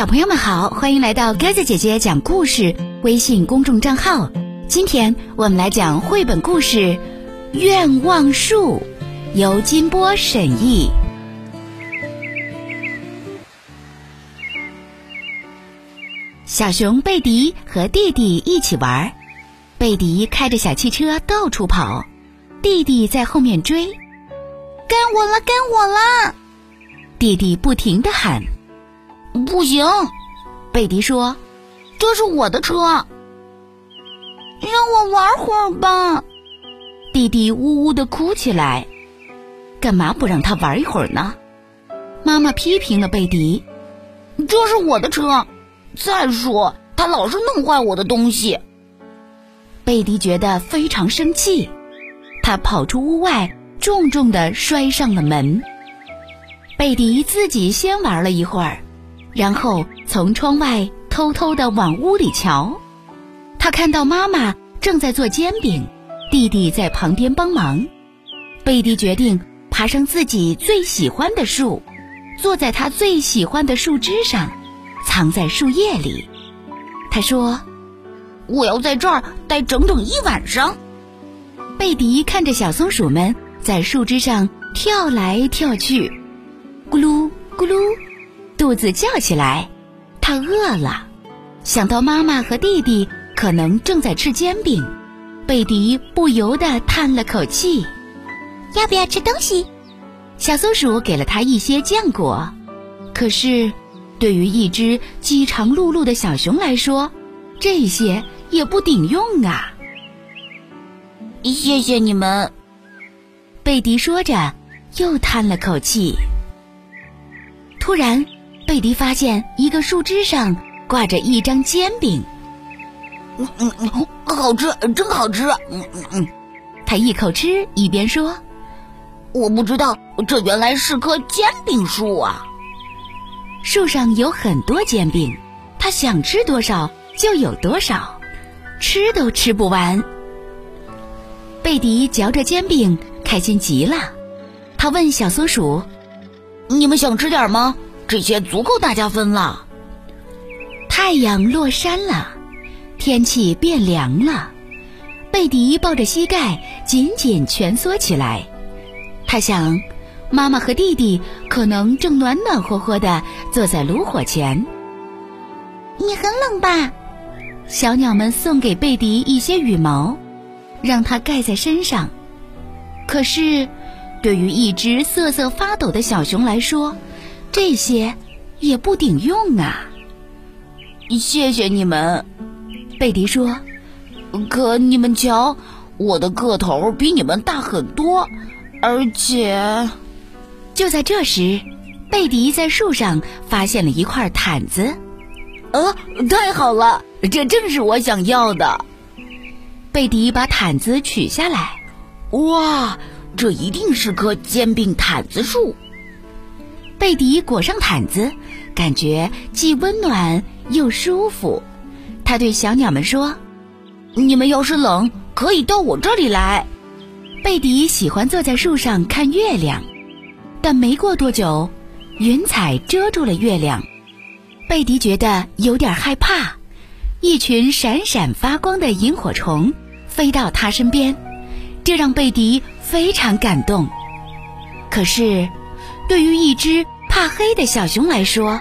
小朋友们好，欢迎来到鸽子姐姐讲故事微信公众账号。今天我们来讲绘本故事《愿望树》，由金波审译。小熊贝迪和弟弟一起玩，贝迪开着小汽车到处跑，弟弟在后面追。跟我了，跟我了！弟弟不停的喊。不行，贝迪说：“这是我的车，让我玩会儿吧。”弟弟呜呜的哭起来。干嘛不让他玩一会儿呢？妈妈批评了贝迪：“这是我的车，再说他老是弄坏我的东西。”贝迪觉得非常生气，他跑出屋外，重重的摔上了门。贝迪自己先玩了一会儿。然后从窗外偷偷的往屋里瞧，他看到妈妈正在做煎饼，弟弟在旁边帮忙。贝蒂决定爬上自己最喜欢的树，坐在他最喜欢的树枝上，藏在树叶里。他说：“我要在这儿待整整一晚上。”贝迪看着小松鼠们在树枝上跳来跳去，咕噜咕噜。肚子叫起来，他饿了，想到妈妈和弟弟可能正在吃煎饼，贝迪不由得叹了口气。要不要吃东西？小松鼠给了他一些浆果，可是对于一只饥肠辘辘的小熊来说，这些也不顶用啊。谢谢你们，贝迪说着，又叹了口气。突然。贝迪发现一个树枝上挂着一张煎饼，嗯嗯嗯，好吃，真好吃。嗯嗯嗯，他一口吃一边说：“我不知道这原来是棵煎饼树啊！树上有很多煎饼，他想吃多少就有多少，吃都吃不完。”贝迪嚼着煎饼，开心极了。他问小松鼠：“你们想吃点吗？”这些足够大家分了。太阳落山了，天气变凉了。贝迪抱着膝盖，紧紧蜷缩起来。他想，妈妈和弟弟可能正暖暖和和的坐在炉火前。你很冷吧？小鸟们送给贝迪一些羽毛，让它盖在身上。可是，对于一只瑟瑟发抖的小熊来说，这些也不顶用啊！谢谢你们，贝迪说。可你们瞧，我的个头比你们大很多，而且……就在这时，贝迪在树上发现了一块毯子。啊，太好了，这正是我想要的。贝迪把毯子取下来，哇，这一定是棵煎饼毯子树。贝迪裹上毯子，感觉既温暖又舒服。他对小鸟们说：“你们要是冷，可以到我这里来。”贝迪喜欢坐在树上看月亮，但没过多久，云彩遮住了月亮。贝迪觉得有点害怕。一群闪闪发光的萤火虫飞到他身边，这让贝迪非常感动。可是。对于一只怕黑的小熊来说，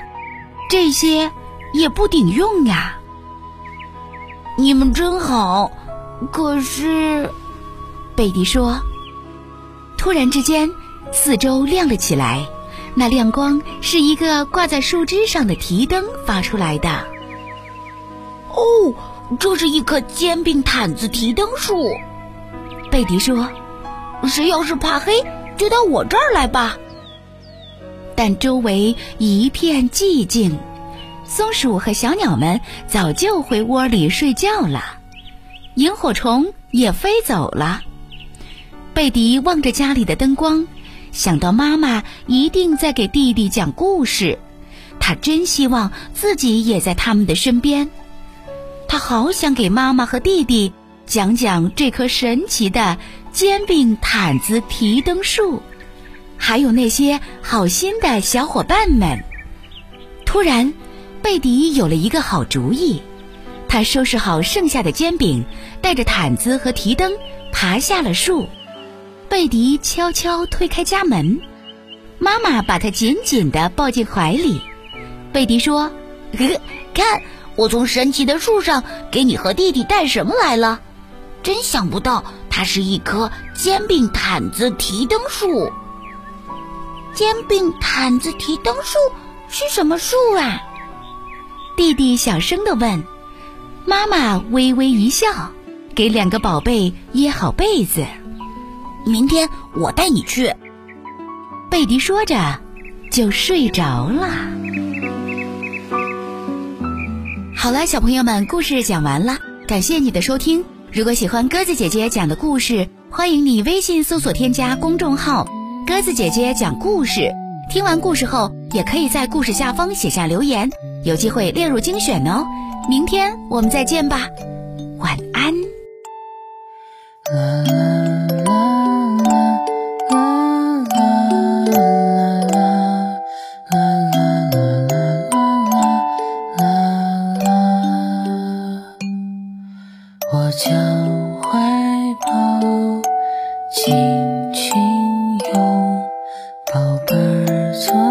这些也不顶用呀。你们真好，可是，贝蒂说。突然之间，四周亮了起来，那亮光是一个挂在树枝上的提灯发出来的。哦，这是一棵煎饼毯子提灯树。贝迪说：“谁要是怕黑，就到我这儿来吧。”但周围一片寂静，松鼠和小鸟们早就回窝里睡觉了，萤火虫也飞走了。贝迪望着家里的灯光，想到妈妈一定在给弟弟讲故事，他真希望自己也在他们的身边。他好想给妈妈和弟弟讲讲这棵神奇的煎饼毯子提灯树。还有那些好心的小伙伴们。突然，贝迪有了一个好主意，他收拾好剩下的煎饼，带着毯子和提灯爬下了树。贝迪悄悄推开家门，妈妈把他紧紧地抱进怀里。贝迪说：“看，我从神奇的树上给你和弟弟带什么来了？真想不到，它是一棵煎饼毯子提灯树。煎饼毯子提灯树是什么树啊？”弟弟小声地问。妈妈微微一笑，给两个宝贝掖好被子。明天我带你去。贝迪说着，就睡着了。好了，小朋友们，故事讲完了，感谢你的收听。如果喜欢鸽子姐姐讲的故事，欢迎你微信搜索添加公众号“鸽子姐姐讲故事”。听完故事后，也可以在故事下方写下留言，有机会列入精选哦。明天我们再见吧，晚安。而错